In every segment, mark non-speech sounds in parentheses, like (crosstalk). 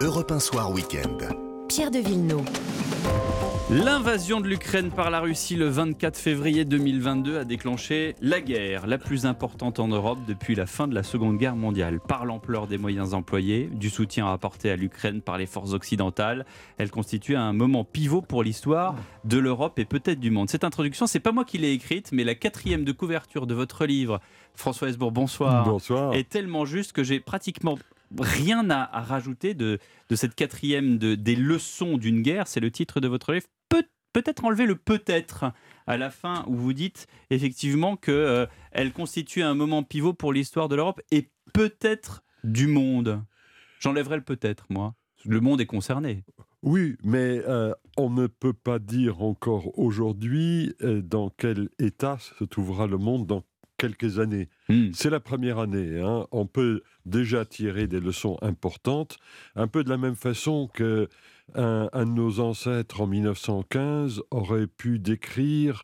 Europe 1 Soir Week-end. Pierre de Villeneuve. L'invasion de l'Ukraine par la Russie le 24 février 2022 a déclenché la guerre la plus importante en Europe depuis la fin de la Seconde Guerre mondiale. Par l'ampleur des moyens employés, du soutien apporté à l'Ukraine par les forces occidentales, elle constitue un moment pivot pour l'histoire de l'Europe et peut-être du monde. Cette introduction, c'est pas moi qui l'ai écrite, mais la quatrième de couverture de votre livre, François Hesbourg, bonsoir, Bonsoir. est tellement juste que j'ai pratiquement rien à, à rajouter de, cette quatrième de, des leçons d'une guerre. C'est le titre de votre livre. Peut, peut-être enlever le peut-être à la fin où vous dites effectivement que euh, elle constitue un moment pivot pour l'histoire de l'Europe et peut-être du monde. J'enlèverai le peut-être, moi. Le monde est concerné. Oui, mais euh, on ne peut pas dire encore aujourd'hui euh, dans quel état se trouvera le monde dans quelques années. Hmm. C'est la première année. hein. On peut déjà tirer des leçons importantes, un peu de la même façon que un, un de nos ancêtres en 1915 aurait pu décrire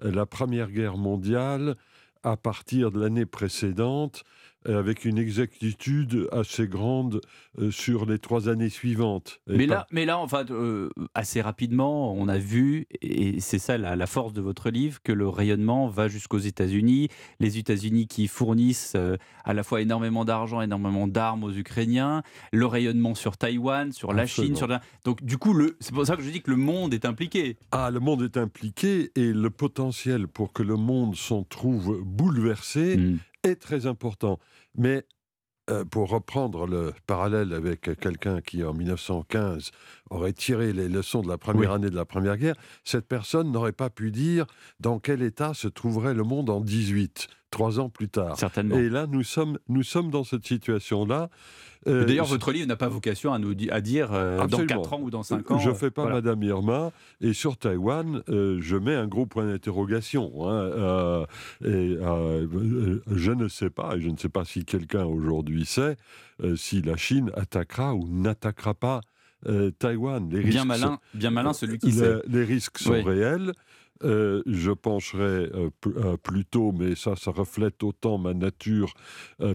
la Première Guerre mondiale à partir de l'année précédente avec une exactitude assez grande euh, sur les trois années suivantes. Mais pas- là, mais là, enfin, euh, assez rapidement, on a vu, et c'est ça la, la force de votre livre, que le rayonnement va jusqu'aux États-Unis. Les États-Unis qui fournissent euh, à la fois énormément d'argent, énormément d'armes aux Ukrainiens, le rayonnement sur Taïwan, sur la Chine, sur la... donc du coup, le... c'est pour ça que je dis que le monde est impliqué. Ah, le monde est impliqué et le potentiel pour que le monde s'en trouve bouleversé Mm. Est très important. Mais euh, pour reprendre le parallèle avec quelqu'un qui, en 1915, aurait tiré les leçons de la première Oui. année de la Première Guerre, cette personne n'aurait pas pu dire dans quel état se trouverait le monde en 18, trois ans plus tard. Certainement. Et là, nous sommes, nous sommes dans cette situation-là. Euh, D'ailleurs, votre livre n'a pas vocation à nous di- à dire euh, dans. 4 ans ou dans 5 ans. Je ne fais pas voilà. Madame Irma. Et sur Taïwan, euh, je mets un gros point d'interrogation. hein, euh, et je ne sais pas, et je ne sais pas si quelqu'un aujourd'hui sait, euh, si la Chine attaquera ou n'attaquera pas euh, Taïwan. Les Bien risques malin, bien malin celui qui le- sait. Les risques sont Oui. réels. Euh, je pencherai euh, euh, plutôt, mais ça, ça reflète autant ma nature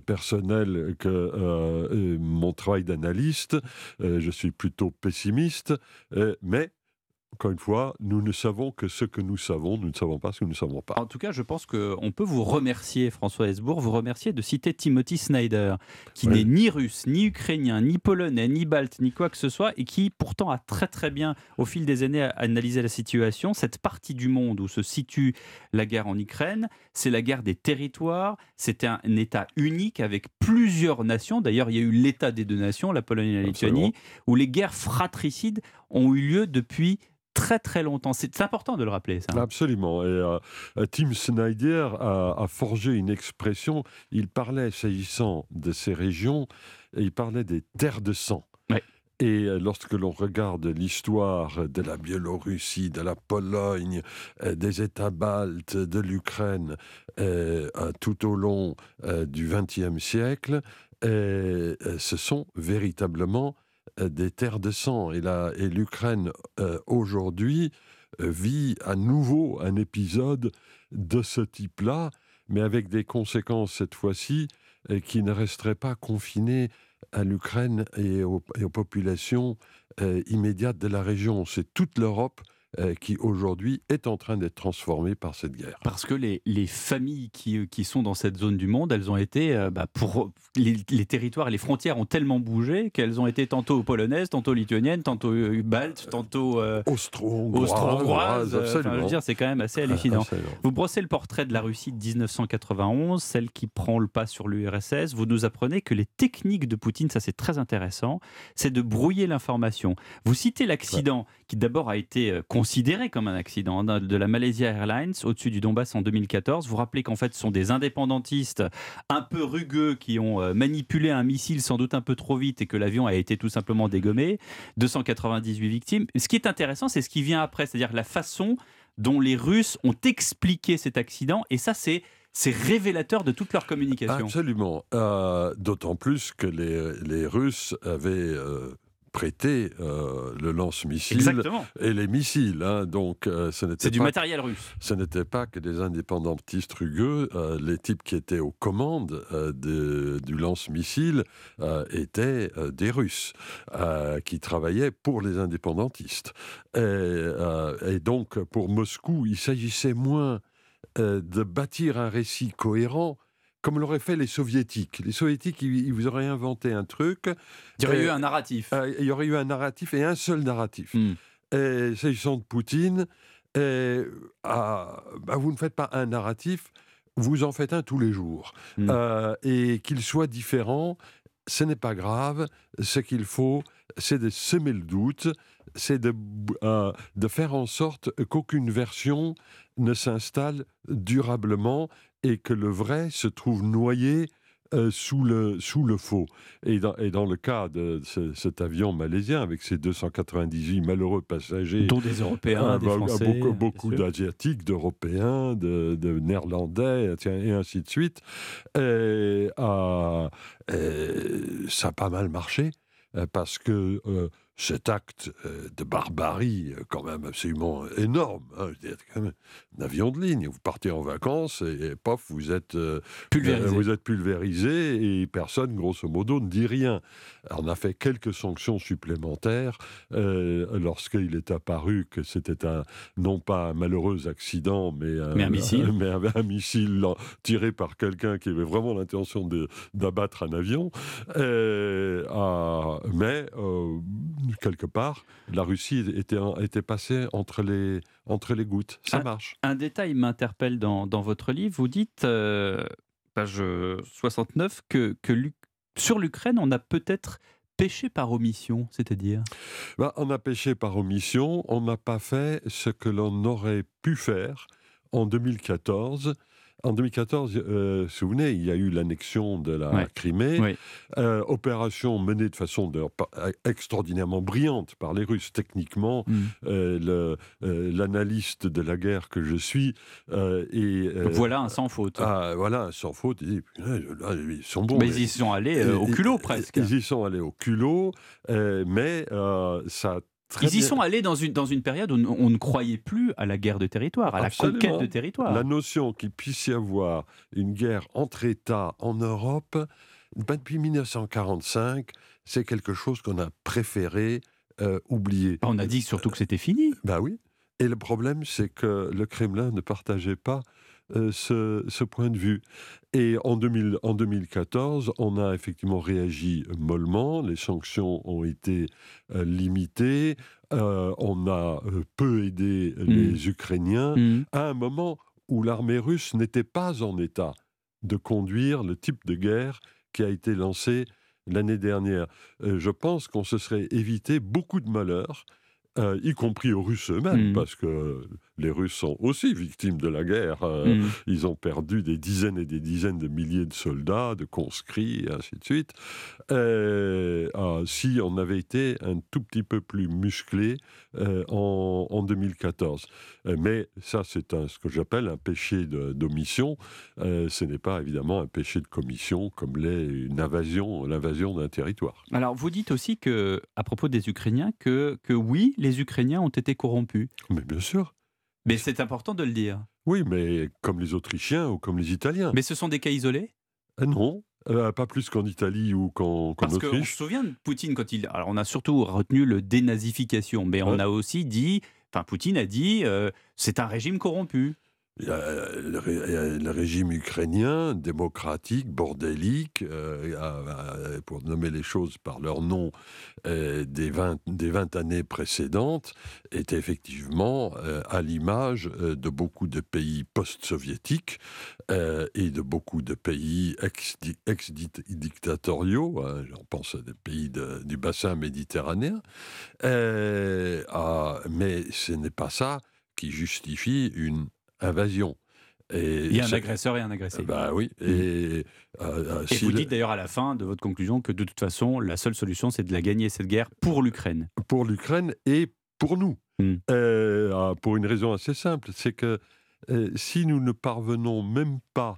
personnelle que mon travail d'analyste. Je suis plutôt pessimiste, mais encore une fois, nous ne savons que ce que nous savons, nous ne savons pas ce que nous ne savons pas. En tout cas, je pense qu'on peut vous remercier, François Hesbourg, vous remercier de citer Timothy Snyder, qui Oui. n'est ni russe, ni ukrainien, ni polonais, ni balte, ni quoi que ce soit, et qui pourtant a très très bien, au fil des années, analysé la situation. Cette partie du monde où se situe la guerre en Ukraine, c'est la guerre des territoires, c'était un, un État unique avec plusieurs nations. D'ailleurs, il y a eu l'État des deux nations, la Pologne et la Lituanie, où les guerres fratricides ont eu lieu depuis très très longtemps. C'est important de le rappeler, ça. Absolument. Et euh, Tim Snyder a, a forgé une expression. Il parlait, s'agissant de ces régions, il parlait des terres de sang. Ouais. Et euh, lorsque l'on regarde l'histoire de la Biélorussie, de la Pologne, euh, des États baltes, de l'Ukraine, tout au long du XXe siècle, ce sont véritablement des terres de sang. Et la- et l'Ukraine, euh, aujourd'hui, euh, vit à nouveau un épisode de ce type-là, mais avec des conséquences cette fois-ci euh, qui ne resteraient pas confinées à l'Ukraine et, aux- populations euh, immédiates de la région. C'est toute l'Europe euh, qui aujourd'hui est en train d'être transformée par cette guerre. Parce que les, les familles qui, euh, qui sont dans cette zone du monde, elles ont été, euh, bah, pour les, les territoires et les frontières ont tellement bougé qu'elles ont été tantôt polonaises, tantôt lituaniennes, tantôt baltes, tantôt euh, Austro-hongroise, austro-hongroises. Enfin, je veux dire, c'est quand même assez hallucinant. Absolument. Vous brossez le portrait de la Russie de 1991, celle qui prend le pas sur l'URSS. Vous nous apprenez que les techniques de Poutine, ça c'est très intéressant, c'est de brouiller l'information. Vous citez l'accident qui d'abord a été considéré comme un accident de la Malaysia Airlines au-dessus du Donbass en 2014. Vous rappelez qu'en fait ce sont des indépendantistes un peu rugueux qui ont euh, manipulé un missile sans doute un peu trop vite et que l'avion a été tout simplement dégommé. 298 victimes. Ce qui est intéressant, c'est ce qui vient après, c'est-à-dire la façon dont les Russes ont expliqué cet accident. Et ça, c'est révélateur de toute leur communication. Absolument. Euh, D'autant plus que les, les Russes avaient euh, prêté euh, le lance-missile et les missiles. hein. donc, euh, ce n'était C'est du matériel russe. ce n'était pas que des indépendantistes rugueux. euh, les types qui étaient aux commandes de- du lance-missile étaient des Russes qui travaillaient pour les indépendantistes. Et, et donc, pour Moscou, il s'agissait moins de bâtir un récit cohérent. Comme l'auraient fait les soviétiques. Les soviétiques, ils, ils vous auraient inventé un truc. Il y aurait Euh, eu un narratif. euh, il y aurait eu un narratif et un seul narratif. Hmm. Et s'agissant de Poutine, et, ah, bah, vous ne faites pas un narratif, vous en faites un tous les jours. Mm. Euh, et qu'il soit différent, ce n'est pas grave. Ce qu'il faut, c'est de semer le doute, c'est de, euh, de faire en sorte qu'aucune version ne s'installe durablement et que le vrai se trouve noyé euh, sous, le, sous le faux. Et dans, et dans le cas de ce- cet avion malaisien, avec ses 298 malheureux passagers, Dont des Européens, ah, des bah, Français. beaucoup, beaucoup d'Asiatiques, d'Européens, de, de Néerlandais, tiens, et ainsi de suite. Et, euh, et ça a pas mal marché, euh, parce que euh, cet acte euh, de barbarie, euh, quand même absolument énorme, hein, je veux dire, quand même, un avion de ligne, vous partez en vacances et, et pof, vous êtes euh, Pulvérisé. Vous êtes pulvérisé et personne, grosso modo, ne dit rien. Alors, on a fait quelques sanctions supplémentaires euh, lorsqu'il est apparu que c'était un, non pas un malheureux accident, mais un, Mais un missile. (laughs) mais un- un missile lan- tiré par quelqu'un qui avait vraiment l'intention d'abattre un avion. Euh, ah, mais quelque part, la Russie était, était passée entre les, entre les gouttes. Ça Ah. marche. Un détail m'interpelle dans, dans votre livre. Vous dites, euh, page 69, que, que sur l'Ukraine, on a peut-être péché par omission, c'est-à-dire? Ben, on a péché par omission, on n'a pas fait ce que l'on aurait pu faire en 2014. En 2014, euh, souvenez, il y a eu l'annexion de la Ouais. Crimée, euh, opération menée de façon pas- extraordinairement brillante par les Russes. Techniquement, Hmm. euh, euh, l'analyste de la guerre que je suis euh, et euh, Voilà un sans faute. ah, voilà, sans faute, ils sont bons. Mais les- ils y sont allés euh, au culot presque. Ils y sont allés au culot, euh, mais euh, ça a très Ils y bien- sont allés dans une, dans une période où on, ne croyait plus à la guerre de territoire, à la conquête de territoire. La notion qu'il puisse y avoir une guerre entre États en Europe, ben, depuis 1945, c'est quelque chose qu'on a préféré euh, oublier. On a dit surtout que c'était fini. Ben oui. Et le problème, c'est que le Kremlin ne partageait pas euh, ce, ce point de vue. Et en, 2000 en 2014, on a effectivement réagi mollement. Les sanctions ont été euh, limitées. Euh, on a peu aidé les Ukrainiens Hmm. à un moment où l'armée russe n'était pas en état de conduire le type de guerre qui a été lancé l'année dernière. Je pense qu'on se serait évité beaucoup de malheurs, y compris aux Russes eux-mêmes, Mm. parce que les Russes sont aussi victimes de la guerre. Euh, Hmm. Ils ont perdu des dizaines et des dizaines de milliers de soldats, de conscrits, et ainsi de suite. Euh, ah, si on avait été un tout petit peu plus musclé euh, en, en 2014. Euh, mais ça, c'est ce que j'appelle un péché d'omission. Euh, ce n'est pas évidemment un péché de commission comme l'est une invasion, l'invasion d'un territoire. Alors, vous dites aussi que, à propos des Ukrainiens, que, que oui, les Ukrainiens ont été corrompus. Mais bien sûr. Mais c'est important de le dire. Oui, mais comme les Autrichiens ou comme les Italiens. Mais ce sont des cas isolés? Euh, non, euh, pas plus qu'en Italie ou qu'en qu'en Parce qu'on se Autriche. souvient de Poutine quand il. Alors, on a surtout retenu le dénazification, mais on a aussi dit. Enfin, Poutine a dit euh, c'est un régime corrompu. A le, régime ukrainien, démocratique, bordélique, euh, pour nommer les choses par leur nom, euh, des, 20, des 20 années précédentes, est effectivement euh, à l'image euh, de beaucoup de pays post-soviétiques euh, et de beaucoup de pays ex- ex-dictatoriaux, hein, j'en pense à des pays du bassin méditerranéen. Euh, mais ce n'est pas ça qui justifie une invasion. Et Il y a un agresseur et un agressé. Bah oui. Et, euh, euh, et si vous le- dites d'ailleurs à la fin de votre conclusion que de toute façon, la seule solution, c'est de la gagner, cette guerre, pour l'Ukraine. pour l'Ukraine et pour nous. Mm. Euh, ah, pour une raison assez simple, c'est que euh, si nous ne parvenons même pas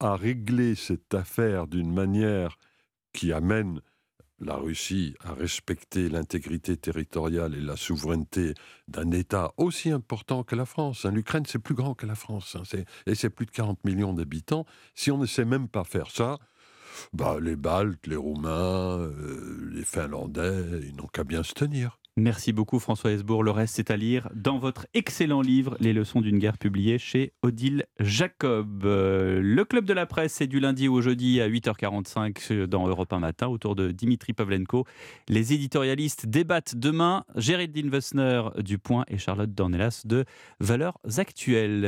à régler cette affaire d'une manière qui amène la Russie à respecter l'intégrité territoriale et la souveraineté d'un État aussi important que la France. Hein. L'Ukraine, c'est plus grand que la France, hein. et c'est plus de 40 millions d'habitants. Si on ne sait même pas faire ça, bah, les Baltes, les Roumains, euh, les Finlandais, ils n'ont qu'à bien se tenir. Merci beaucoup François Hesbourg. Le reste, c'est à lire dans votre excellent livre Les leçons d'une guerre publié chez Odile Jacob. Euh, le club de la presse, c'est du lundi au jeudi à 8h45 dans Europe 1 matin autour de Dimitri Pavlenko. Les éditorialistes débattent demain. Géraldine Wessner du Point et Charlotte Dornelas de Valeurs Actuelles.